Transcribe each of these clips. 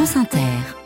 France Inter.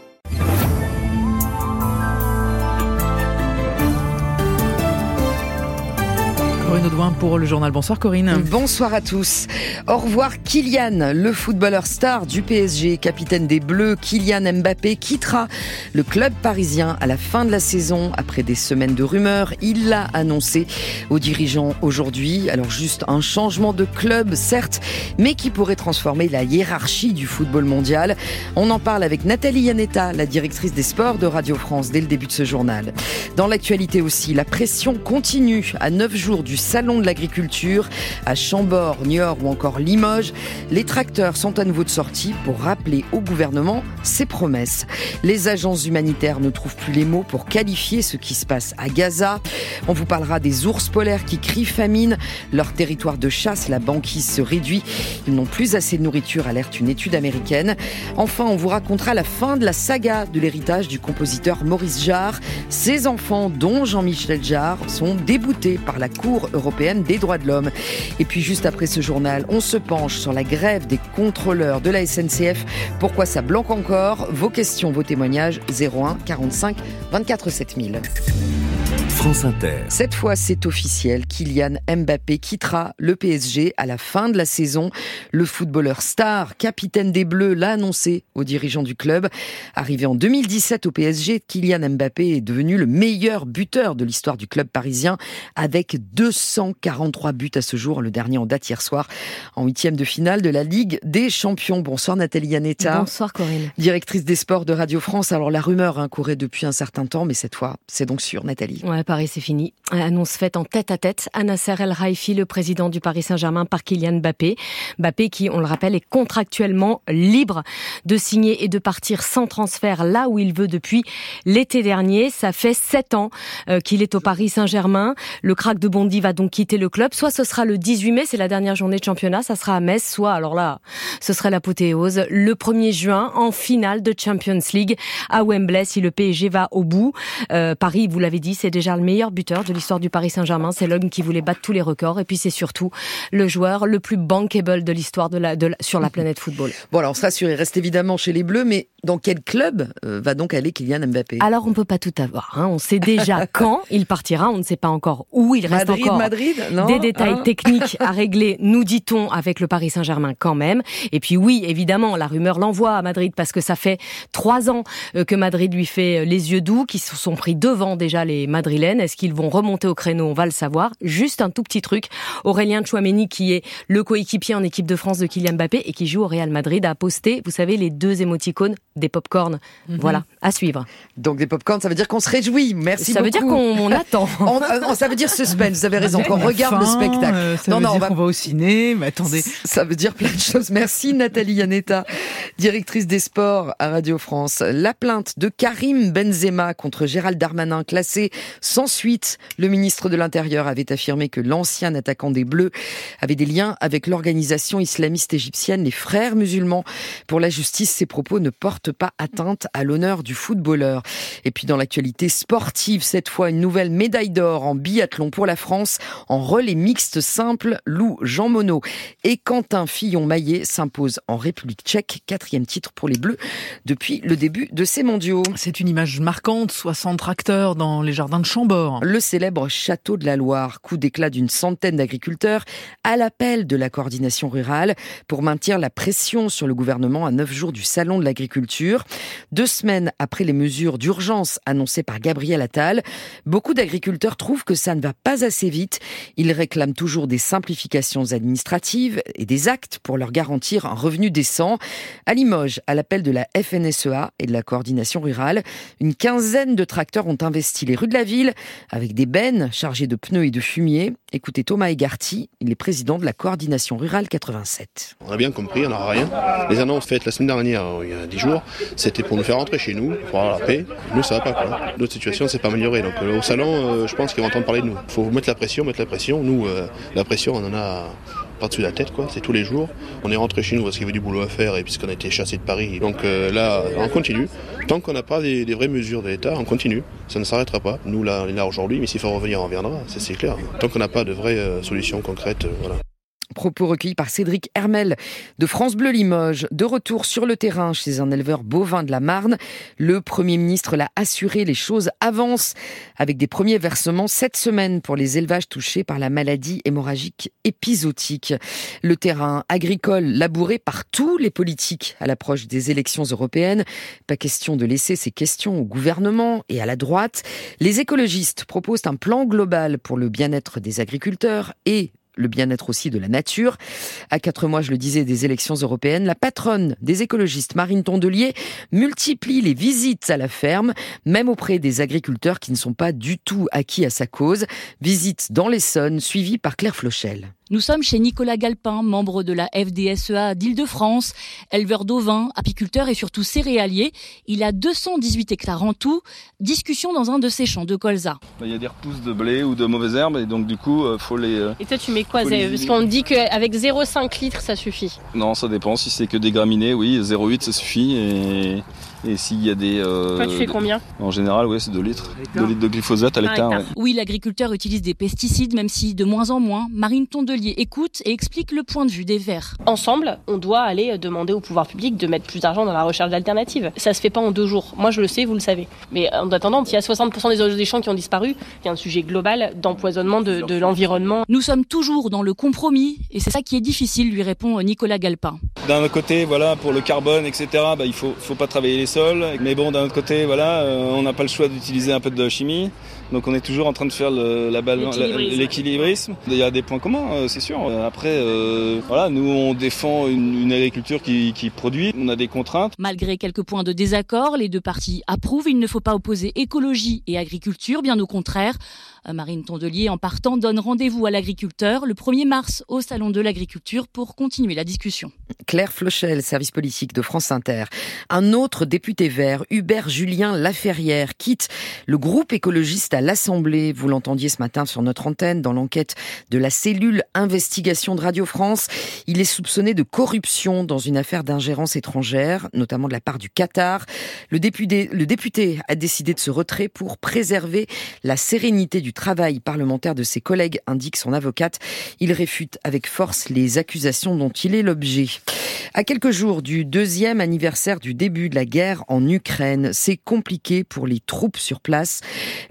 Pour le journal. Bonsoir Corinne. Bonsoir à tous. Au revoir Kylian, le footballeur star du PSG, capitaine des Bleus. Kylian Mbappé quittera le club parisien à la fin de la saison après des semaines de rumeurs. Il l'a annoncé aux dirigeants aujourd'hui. Alors juste un changement de club, certes, mais qui pourrait transformer la hiérarchie du football mondial. On en parle avec Nathalie Yanetta, la directrice des sports de Radio France, dès le début de ce journal. Dans l'actualité aussi, la pression continue à neuf jours du Salon de l'agriculture à Chambord, Niort ou encore Limoges. Les tracteurs sont à nouveau de sortie pour rappeler au gouvernement ses promesses. Les agences humanitaires ne trouvent plus les mots pour qualifier ce qui se passe à Gaza. On vous parlera des ours polaires qui crient famine. Leur territoire de chasse, la banquise se réduit. Ils n'ont plus assez de nourriture, alerte une étude américaine. Enfin, on vous racontera la fin de la saga de l'héritage du compositeur Maurice Jarre. Ses enfants, dont Jean-Michel Jarre, sont déboutés par la Cour européenne des droits de l'homme. Et puis juste après ce journal, on se penche sur la grève des contrôleurs de la SNCF. Pourquoi ça blanque encore? Vos questions, vos témoignages 01 45 24 7000. France Inter. Cette fois, c'est officiel. Kylian Mbappé quittera le PSG à la fin de la saison. Le footballeur star, capitaine des Bleus, l'a annoncé aux dirigeants du club. Arrivé en 2017 au PSG, Kylian Mbappé est devenu le meilleur buteur de l'histoire du club parisien avec 243 buts à ce jour. Le dernier en date hier soir en huitième de finale de la Ligue des Champions. Bonsoir Nathalie Yanetta. Bonsoir Corinne. Directrice des sports de Radio France. Alors la rumeur hein, courait depuis un certain temps, mais cette fois, c'est donc sûr Nathalie. Ouais, Paris, c'est fini. Annonce faite en tête à tête à Nasser El Raifi, le président du Paris Saint-Germain, par Kylian Mbappé. Mbappé qui, on le rappelle, est contractuellement libre de signer et de partir sans transfert là où il veut depuis l'été dernier. Ça fait sept ans euh, qu'il est au Paris Saint-Germain. Le crack de Bondy va donc quitter le club. Soit ce sera le 18 mai, c'est la dernière journée de championnat, ça sera à Metz. Soit, alors là, ce serait l'apothéose, le 1er juin, en finale de Champions League à Wembley, si le PSG va au bout. Euh, Paris, vous l'avez dit, c'est déjà le meilleur buteur de l'histoire du Paris Saint-Germain. C'est l'homme qui voulait battre tous les records. Et puis c'est surtout le joueur le plus bankable de l'histoire de la, de la, sur la planète football. Bon, alors rassure, il reste évidemment chez les Bleus, mais dans quel club euh, va donc aller Kylian Mbappé? Alors on peut pas tout avoir. Hein. On sait déjà quand il partira. On ne sait pas encore où. Il reste Madrid, encore Madrid non? Des détails Hein? techniques à régler, nous dit-on, avec le Paris Saint-Germain quand même. Et puis oui, évidemment, la rumeur l'envoie à Madrid parce que ça fait trois ans euh, que Madrid lui fait euh, les yeux doux, qui se sont pris devant déjà les Madrilènes. Est-ce qu'ils vont remonter au créneau? On va le savoir. Juste un tout petit truc. Aurélien Chouameni, qui est le coéquipier en équipe de France de Kylian Mbappé et qui joue au Real Madrid, a posté, vous savez, les deux émoticônes des pop-corn. Voilà, à suivre. Donc des popcorn, ça veut dire qu'on se réjouit. Merci ça veut dire beaucoup. qu'on on attend. On- euh, ça veut dire suspense, vous avez raison, qu'on regarde le spectacle. euh, ça non, veut non, on dire va qu'on va au ciné, mais attendez. Ça veut dire plein de choses. Merci Nathalie Yanetta, directrice des sports à Radio France. La plainte de Karim Benzema contre Gérald Darmanin classée sans suite. Le ministre de l'Intérieur avait affirmé que l'ancien attaquant des Bleus avait des liens avec l'organisation islamiste égyptienne les Frères musulmans. Pour la justice, ces propos ne portent pas atteinte à l'honneur du footballeur. Et puis dans l'actualité sportive, cette fois une nouvelle médaille d'or en biathlon pour la France en relais mixte simple. Lou Jean Monod et Quentin Fillon-Maillet s'imposent en République tchèque, quatrième titre pour les Bleus depuis le début de ces mondiaux. C'est une image marquante, 60 tracteurs dans les jardins de Le célèbre château de la Loire, coup d'éclat d'une centaine d'agriculteurs à l'appel de la coordination rurale pour maintenir la pression sur le gouvernement à neuf jours du salon de l'agriculture. Deux semaines après les mesures d'urgence annoncées par Gabriel Attal, beaucoup d'agriculteurs trouvent que ça ne va pas assez vite. Ils réclament toujours des simplifications administratives et des actes pour leur garantir un revenu décent. À Limoges, à l'appel de la FNSEA et de la coordination rurale, une quinzaine de tracteurs ont investi les rues de la ville avec des bennes chargées de pneus et de fumier. Écoutez Thomas Egarty, il est président de la coordination rurale 87. On a bien compris, on n'aura rien. Les annonces faites la semaine dernière, euh, il y a 10 jours, c'était pour nous faire rentrer chez nous, pour avoir la paix. Nous, ça va pas. Notre situation s'est pas améliorée. Donc, euh, au salon, euh, je pense qu'ils vont entendre parler de nous. faut mettre la pression, mettre la pression. Nous, la pression, on en a par-dessus la tête, quoi. C'est tous les jours. On est rentré chez nous parce qu'il y avait du boulot à faire et puisqu'on a été chassé de Paris. Donc euh, là, on continue. Tant qu'on n'a pas des, vraies mesures de l'État, on continue. Ça ne s'arrêtera pas. Nous, là, on est là aujourd'hui, mais s'il faut revenir, on reviendra. Ça, c'est clair. Tant qu'on n'a pas de vraies euh, solutions concrètes, euh, voilà. Propos recueillis par Cédric Hermel de France Bleu Limoges. De retour sur le terrain chez un éleveur bovin de la Marne, le Premier ministre l'a assuré, les choses avancent avec des premiers versements cette semaine pour les élevages touchés par la maladie hémorragique épisodique. Le terrain agricole labouré par tous les politiques à l'approche des élections européennes. Pas question de laisser ces questions au gouvernement et à la droite. Les écologistes proposent un plan global pour le bien-être des agriculteurs et le bien-être aussi de la nature. À quatre mois, je le disais, des élections européennes, la patronne des écologistes, Marine Tondelier, multiplie les visites à la ferme, même auprès des agriculteurs qui ne sont pas du tout acquis à sa cause. Visites dans l'Essonne, suivies par Claire Flochel. Nous sommes chez Nicolas Galpin, membre de la FDSEA d'Île-de-France, éleveur d'ovins, apiculteur et surtout céréalier. Il a 218 hectares en tout. Discussion dans un de ses champs de colza. Il y a des repousses de blé ou de mauvaises herbes et donc du coup, il faut les. Et toi, tu mets quoi Parce qu'on dit qu'avec 0,5 litres, ça suffit. Non, ça dépend. Si c'est que des graminées, oui, 0,8 ça suffit. Et et s'il y a des. Euh, Toi, tu fais combien En général, oui, c'est 2 litres. 2 litres de glyphosate à l'hectare. Oui, l'agriculteur utilise des pesticides, même si de moins en moins. Marine Tondelier écoute et explique le point de vue des Verts. Ensemble, on doit aller demander au pouvoir public de mettre plus d'argent dans la recherche d'alternatives. Ça se fait pas en deux jours. Moi, je le sais, vous le savez. Mais en attendant, s'il y a 60% des oiseaux des champs qui ont disparu, il y a un sujet global d'empoisonnement de, de l'environnement. Nous sommes toujours dans le compromis et c'est ça qui est difficile, lui répond Nicolas Galpin. D'un côté, voilà, pour le carbone, etc., bah, il faut, faut pas travailler les Mais bon, d'un autre côté, voilà, euh, on n'a pas le choix d'utiliser un peu de chimie. Donc on est toujours en train de faire l'équilibrisme. Il y a des points communs, euh, c'est sûr. Après, euh, voilà, nous on défend une, agriculture qui, qui, produit. On a des contraintes. Malgré quelques points de désaccord, les deux parties approuvent. Il ne faut pas opposer écologie et agriculture, bien au contraire. Marine Tondelier, en partant, donne rendez-vous à l'agriculteur le 1er mars au Salon de l'Agriculture pour continuer la discussion. Claire Flochel, service politique de France Inter. Un autre député vert, Hubert Julien Laferrière, quitte le groupe écologiste à l'Assemblée. Vous l'entendiez ce matin sur notre antenne dans l'enquête de la cellule investigation de Radio France. Il est soupçonné de corruption dans une affaire d'ingérence étrangère, notamment de la part du Qatar. Le député, le député a décidé de se retrait pour préserver la sérénité du travail parlementaire de ses collègues, indique son avocate. Il réfute avec force les accusations dont il est l'objet. À quelques jours du deuxième anniversaire du début de la guerre en Ukraine, c'est compliqué pour les troupes sur place.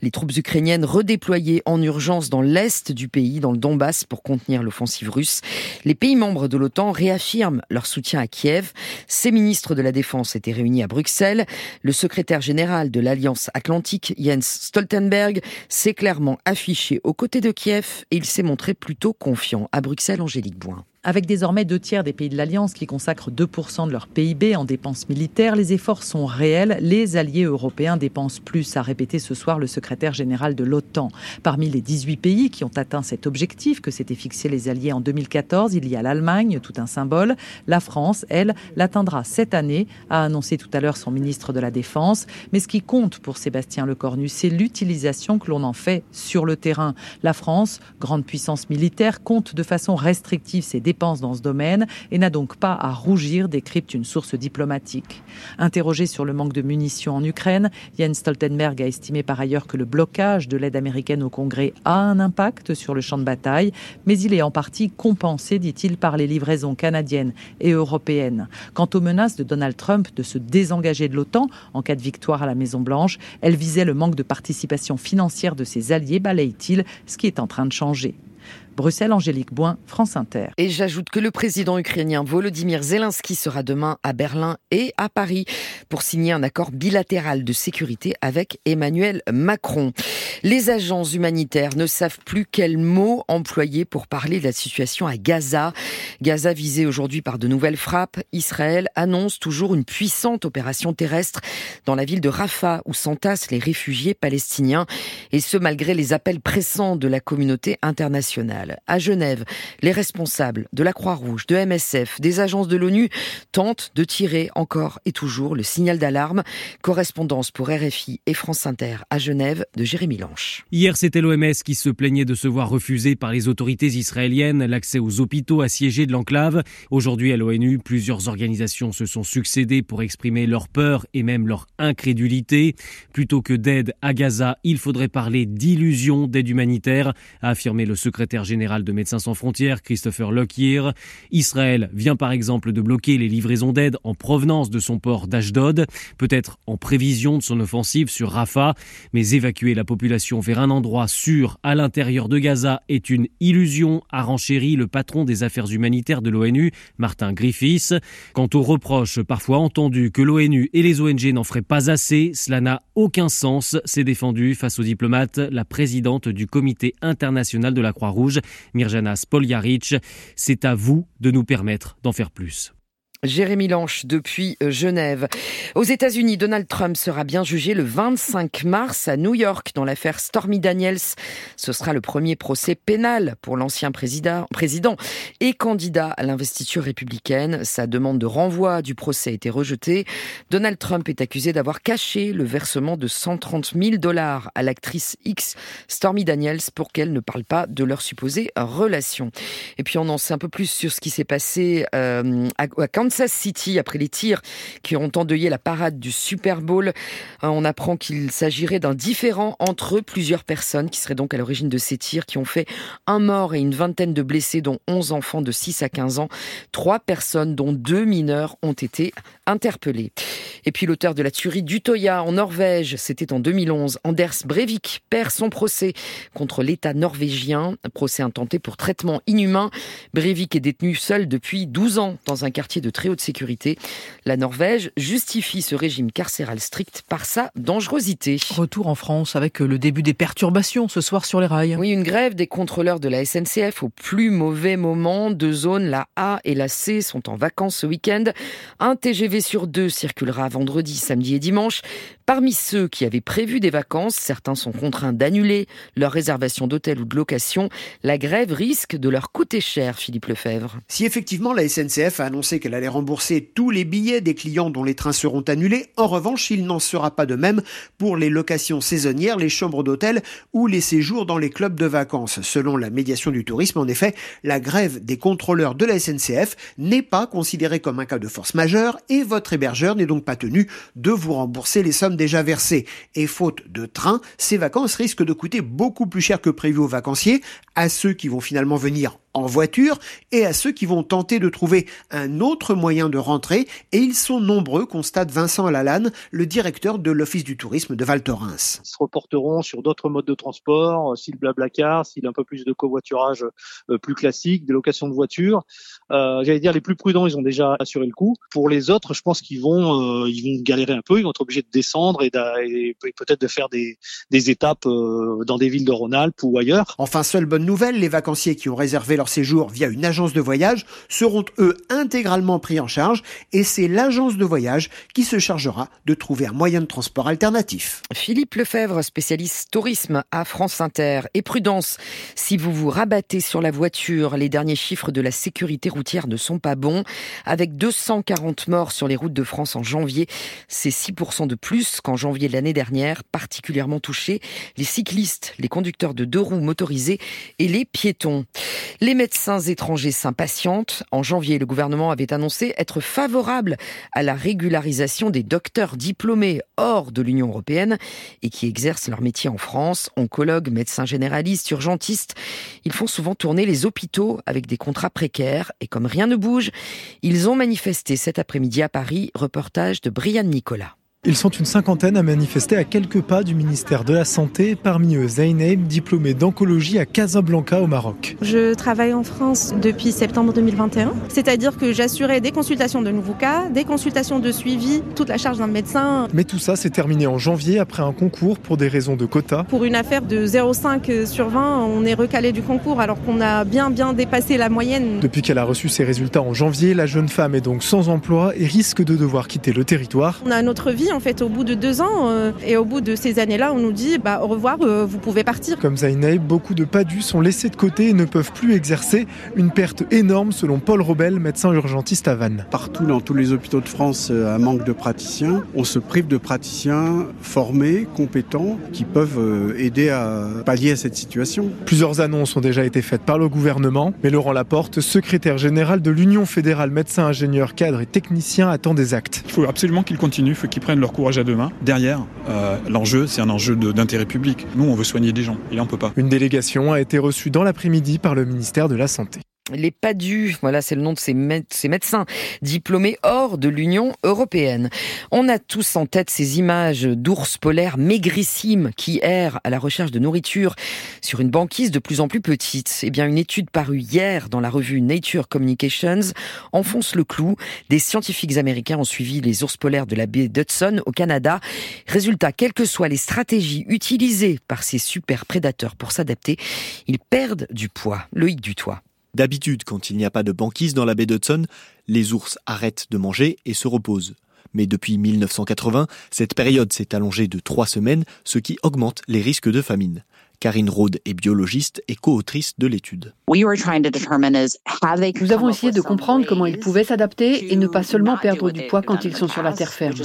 Les troupes ukrainiennes redéployées en urgence dans l'est du pays, dans le Donbass, pour contenir l'offensive russe. Les pays membres de l'OTAN réaffirment leur soutien à Kiev. Ces ministres de la Défense étaient réunis à Bruxelles. Le secrétaire général de l'Alliance Atlantique, Jens Stoltenberg, s'est clairement affiché aux côtés de Kiev il s'est montré plutôt confiant. À Bruxelles, Angélique Boin. Avec désormais deux tiers des pays de l'Alliance qui consacrent 2% de leur PIB en dépenses militaires, les efforts sont réels. Les alliés européens dépensent plus, a répété ce soir le secrétaire général de l'OTAN. Parmi les 18 pays qui ont atteint cet objectif que s'étaient fixé les alliés en 2014, il y a l'Allemagne, tout un symbole. La France, elle, l'atteindra cette année, a annoncé tout à l'heure son ministre de la Défense. Mais ce qui compte pour Sébastien Lecornu, c'est l'utilisation que l'on en fait sur le terrain. La France, grande puissance militaire, compte de façon restrictive ses dépenses dépenses dans ce domaine et n'a donc pas à rougir, décrypte une source diplomatique. Interrogé sur le manque de munitions en Ukraine, Jens Stoltenberg a estimé par ailleurs que le blocage de l'aide américaine au Congrès a un impact sur le champ de bataille, mais il est en partie compensé, dit-il, par les livraisons canadiennes et européennes. Quant aux menaces de Donald Trump de se désengager de l'OTAN en cas de victoire à la Maison-Blanche, elles visaient le manque de participation financière de ses alliés, balaye-t-il, ce qui est en train de changer. Bruxelles, Angélique Boin, France Inter. Et j'ajoute que le président ukrainien Volodymyr Zelensky sera demain à Berlin et à Paris pour signer un accord bilatéral de sécurité avec Emmanuel Macron. Les agents humanitaires ne savent plus quels mots employer pour parler de la situation à Gaza. Gaza visée aujourd'hui par de nouvelles frappes. Israël annonce toujours une puissante opération terrestre dans la ville de Rafah où s'entassent les réfugiés palestiniens et ce malgré les appels pressants de la communauté internationale. À Genève, les responsables de la Croix-Rouge, de MSF, des agences de l'ONU tentent de tirer encore et toujours le signal d'alarme. Correspondance pour RFI et France Inter à Genève de Jérémy Lanche. Hier, c'était l'OMS qui se plaignait de se voir refuser par les autorités israéliennes l'accès aux hôpitaux assiégés de l'enclave. Aujourd'hui, à l'ONU, plusieurs organisations se sont succédées pour exprimer leur peur et même leur incrédulité. Plutôt que d'aide à Gaza, il faudrait parler d'illusion d'aide humanitaire, a affirmé le secrétaire secrétaire général de Médecins sans frontières, Christopher Lockyer. Israël vient par exemple de bloquer les livraisons d'aide en provenance de son port d'Ashdod, peut-être en prévision de son offensive sur Rafah, mais évacuer la population vers un endroit sûr à l'intérieur de Gaza est une illusion, a renchéri le patron des affaires humanitaires de l'ONU, Martin Griffiths. Quant aux reproches parfois entendus que l'ONU et les ONG n'en feraient pas assez, cela n'a aucun sens, s'est défendu face aux diplomates la présidente du comité international de la Croix-Rouge, Mirjana Spoljaric. C'est à vous de nous permettre d'en faire plus. Jérémy Lanche depuis euh, Genève. Aux États-Unis, Donald Trump sera bien jugé le 25 mars à New York dans l'affaire Stormy Daniels. Ce sera le premier procès pénal pour l'ancien président, et candidat à l'investiture républicaine. Sa demande de renvoi du procès a été rejetée. Donald Trump est accusé d'avoir caché le versement de 130 000 dollars à l'actrice X Stormy Daniels pour qu'elle ne parle pas de leur supposée relation. Et puis on en sait un peu plus sur ce qui s'est passé euh, à Kansas Kansas City après les tirs qui ont endeuillé la parade du Super Bowl. Euh, on apprend qu'il s'agirait d'un différent entre plusieurs personnes qui seraient donc à l'origine de ces tirs qui ont fait un mort et une vingtaine de blessés dont 11 enfants de 6 à 15 ans. Trois personnes dont deux mineurs ont été interpellés. Et puis l'auteur de la tuerie d'Utoya en Norvège, c'était en 2011, Anders Breivik perd son procès contre l'État norvégien, un procès intenté pour traitement inhumain. Breivik est détenu seul depuis 12 ans dans un quartier de haute sécurité. La Norvège justifie ce régime carcéral strict par sa dangerosité. Retour en France avec le début des perturbations ce soir sur les rails. Oui, une grève des contrôleurs de la SNCF au plus mauvais moment. Deux zones, la A et la C, sont en vacances ce week-end. Un TGV sur deux circulera vendredi, samedi et dimanche. Parmi ceux qui avaient prévu des vacances, certains sont contraints d'annuler leur réservation d'hôtel ou de location. La grève risque de leur coûter cher, Philippe Lefebvre. Si effectivement la SNCF a annoncé qu'elle allait rembourser tous les billets des clients dont les trains seront annulés, en revanche, il n'en sera pas de même pour les locations saisonnières, les chambres d'hôtel ou les séjours dans les clubs de vacances. Selon la médiation du tourisme, en effet, la grève des contrôleurs de la SNCF n'est pas considérée comme un cas de force majeure et votre hébergeur n'est donc pas tenu de vous rembourser les sommes déjà versées. Et faute de train, ces vacances risquent de coûter beaucoup plus cher que prévu aux vacanciers, à ceux qui vont finalement venir en voiture et à ceux qui vont tenter de trouver un autre moyen de rentrer et ils sont nombreux, constate Vincent Lalanne, le directeur de l'Office du tourisme de Val Thorens. Ils se reporteront sur d'autres modes de transport, euh, s'il blablacar, s'il un peu plus de covoiturage euh, plus classique, des locations de voitures. Euh, J'allais dire les plus prudents, ils ont déjà assuré le coup. Pour les autres, je pense qu'ils vont, euh, ils vont galérer un peu, ils vont être obligés de descendre et, et peut-être de faire des, des étapes dans des villes de Rhône-Alpes ou ailleurs. Enfin, seule bonne nouvelle, les vacanciers qui ont réservé leur séjour via une agence de voyage seront eux intégralement pris en charge et c'est l'agence de voyage qui se chargera de trouver un moyen de transport alternatif. Philippe Lefebvre, spécialiste tourisme à France Inter. Et prudence, si vous vous rabattez sur la voiture, les derniers chiffres de la sécurité routière ne sont pas bons. Avec 240 morts sur les routes de France en janvier, c'est 6% de plus qu'en janvier de l'année dernière, particulièrement touchés les cyclistes, les conducteurs de deux roues motorisées et les piétons. Les médecins étrangers s'impatientent. En janvier, le gouvernement avait annoncé être favorable à la régularisation des docteurs diplômés hors de l'Union européenne et qui exercent leur métier en France, oncologues, médecins généralistes, urgentistes. Ils font souvent tourner les hôpitaux avec des contrats précaires et comme rien ne bouge, ils ont manifesté cet après-midi à Paris. Reportage de Brian Nicolas. Ils sont une cinquantaine à manifester à quelques pas du ministère de la Santé, parmi eux Zainab, diplômée d'oncologie à Casablanca au Maroc. Je travaille en France depuis septembre 2021, c'est-à-dire que j'assurais des consultations de nouveaux cas, des consultations de suivi, toute la charge d'un médecin. Mais tout ça s'est terminé en janvier après un concours pour des raisons de quotas. Pour une affaire de 0,5 sur 20, on est recalé du concours alors qu'on a bien bien dépassé la moyenne. Depuis qu'elle a reçu ses résultats en janvier, la jeune femme est donc sans emploi et risque de devoir quitter le territoire. On a notre vie en fait au bout de deux ans euh, et au bout de ces années-là, on nous dit bah, au revoir, euh, vous pouvez partir. Comme Zainab, beaucoup de padus sont laissés de côté et ne peuvent plus exercer. Une perte énorme selon Paul Robel, médecin urgentiste à Vannes. Partout dans tous les hôpitaux de France, euh, un manque de praticiens. On se prive de praticiens formés, compétents, qui peuvent aider à pallier à cette situation. Plusieurs annonces ont déjà été faites par le gouvernement, mais Laurent Laporte, secrétaire général de l'Union fédérale médecins, ingénieurs, cadres et techniciens, attend des actes. Il faut absolument qu'ils continuent, il faut qu'ils prennent leur courage à deux. Derrière, euh, l'enjeu, c'est un enjeu d'intérêt public. Nous, on veut soigner des gens, et là, on peut pas. Une délégation a été reçue dans l'après-midi par le ministère de la Santé. Les PADU, voilà, c'est le nom de ces, médecins diplômés hors de l'Union européenne. On a tous en tête ces images d'ours polaires maigrissimes qui errent à la recherche de nourriture sur une banquise de plus en plus petite. Eh bien, une étude parue hier dans la revue Nature Communications enfonce le clou. Des scientifiques américains ont suivi les ours polaires de la baie d'Hudson au Canada. Résultat, quelles que soient les stratégies utilisées par ces super prédateurs pour s'adapter, ils perdent du poids. Le hic du toit. D'habitude, quand il n'y a pas de banquise dans la baie d'Hudson, les ours arrêtent de manger et se reposent. Mais depuis 1980, cette période s'est allongée de trois semaines, ce qui augmente les risques de famine. Karine Rode est biologiste et co-autrice de l'étude. Nous avons essayé de comprendre comment ils pouvaient s'adapter et ne pas seulement perdre du poids quand ils sont sur la terre ferme.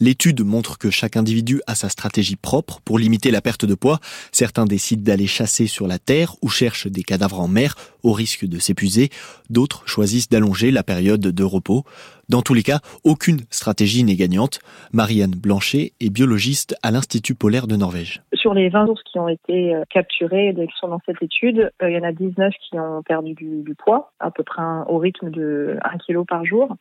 L'étude montre que chaque individu a sa stratégie propre pour limiter la perte de poids. Certains décident d'aller chasser sur la terre ou cherchent des cadavres en mer au risque de s'épuiser. D'autres choisissent d'allonger la période de repos. Dans tous les cas, aucune stratégie n'est gagnante. Marianne Blanchet est biologiste à l'Institut polaire de Norvège. Sur les 20 ours qui ont été euh, capturés et qui sont dans cette étude, euh, il y en a 19 qui ont perdu du, poids, à peu près au rythme de 1 kg par jour.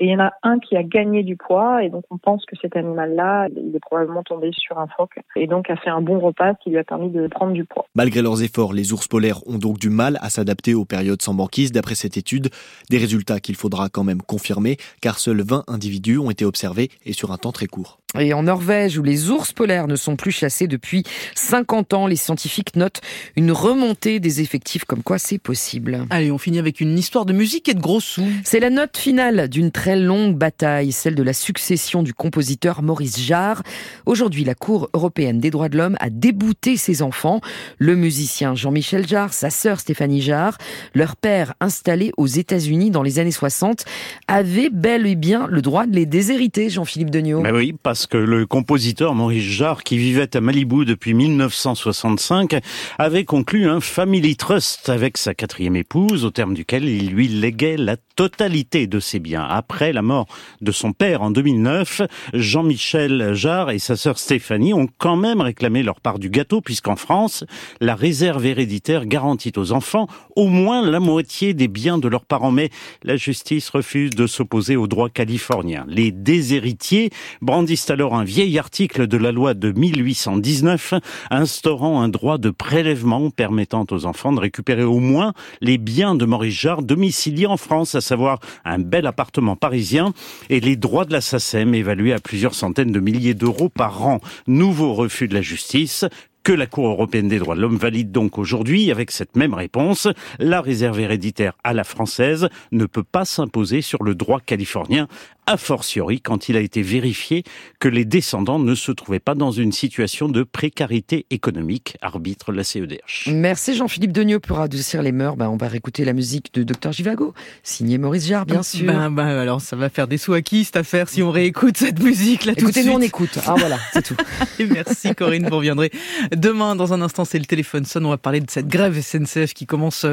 Et il y en a un qui a gagné du poids, et donc on pense que cet animal-là, il est probablement tombé sur un phoque, et donc a fait un bon repas qui lui a permis de prendre du poids. Malgré leurs efforts, les ours polaires ont donc du mal à s'adapter aux périodes sans banquise, d'après cette étude. Des résultats qu'il faudra quand même confirmer, car seuls 20 individus ont été observés, et sur un temps très court. Et en Norvège, où les ours polaires ne sont plus chassés depuis 50 ans, les scientifiques notent une remontée des effectifs, comme quoi c'est possible. Allez, on finit avec une histoire de musique et de gros sous. C'est la note finale d'une très longue bataille, celle de la succession du compositeur Maurice Jarre. Aujourd'hui, la Cour européenne des droits de l'homme a débouté ses enfants, le musicien Jean-Michel Jarre, sa sœur Stéphanie Jarre, leur père installé aux États-Unis dans les années 60, avait bel et bien le droit de les déshériter, Jean-Philippe Degnaud. Mais oui, parce que le compositeur Maurice Jarre, qui vivait à Malibu depuis 1965, avait conclu un family trust avec sa quatrième épouse, au terme duquel il lui léguait la totalité de ses biens. Après la mort de son père en 2009, Jean-Michel Jarre et sa sœur Stéphanie ont quand même réclamé leur part du gâteau, puisqu'en France, la réserve héréditaire garantit aux enfants au moins la moitié des biens de leurs parents. Mais la justice refuse de s'opposer aux droits californiens. Les déshéritiers brandissent alors un vieil article de la loi de 1819 instaurant un droit de prélèvement permettant aux enfants de récupérer au moins les biens de Maurice Jarre domiciliés en France, à savoir un bel appartement parisien et les droits de la SACEM évalués à plusieurs centaines de milliers d'euros par an. Nouveau refus de la justice, que la Cour européenne des droits de l'homme valide donc aujourd'hui avec cette même réponse. La réserve héréditaire à la française ne peut pas s'imposer sur le droit californien, a fortiori quand il a été vérifié que les descendants ne se trouvaient pas dans une situation de précarité économique, arbitre la CEDH. Merci Jean-Philippe Degnaud pour adoucir les mœurs. Ben, on va réécouter la musique de Dr Givago, signé Maurice Jarre, bien sûr. Ben, ben, alors ça va faire des sous à qui cette affaire si on réécoute cette musique là Écoutez, nous on écoute. Ah voilà, c'est tout. merci Corinne, vous reviendrez Demain, dans un instant, c'est le téléphone sonne. On va parler de cette grève SNCF qui commence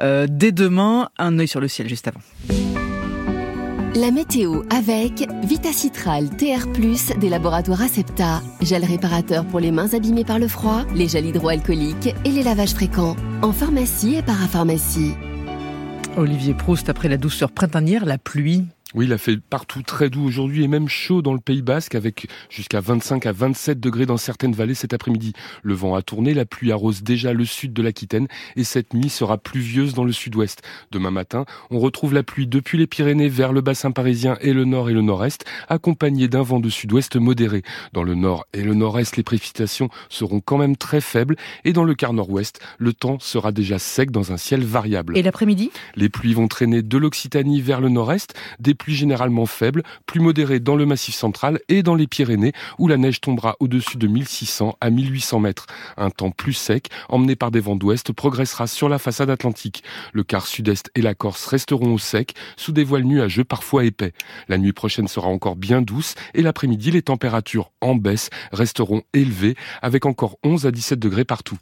euh, dès demain. Un œil sur le ciel juste avant. La météo avec Vitacitral TR+, des laboratoires Acepta. Gel réparateur pour les mains abîmées par le froid, les gels hydroalcooliques et les lavages fréquents. En pharmacie et parapharmacie. Olivier Proust, après la douceur printanière, la pluie, oui, il a fait partout très doux aujourd'hui et même chaud dans le Pays Basque avec jusqu'à 25 à 27 degrés dans certaines vallées cet après-midi. Le vent a tourné, la pluie arrose déjà le sud de l'Aquitaine et cette nuit sera pluvieuse dans le sud-ouest. Demain matin, on retrouve la pluie depuis les Pyrénées vers le bassin parisien et le nord et le nord-est, accompagnée d'un vent de sud-ouest modéré. Dans le nord et le nord-est, les précipitations seront quand même très faibles et dans le quart nord-ouest, le temps sera déjà sec dans un ciel variable. Et l'après-midi? Les pluies vont traîner de l'Occitanie vers le nord-est, des pluies généralement faibles, plus modérées dans le massif central et dans les Pyrénées, où la neige tombera au-dessus de 1600 à 1800 mètres. Un temps plus sec, emmené par des vents d'ouest, progressera sur la façade atlantique. Le quart sud-est et la Corse resteront au sec, sous des voiles nuageux parfois épais. La nuit prochaine sera encore bien douce et l'après-midi, les températures en baisse resteront élevées, avec encore 11 à 17 degrés partout.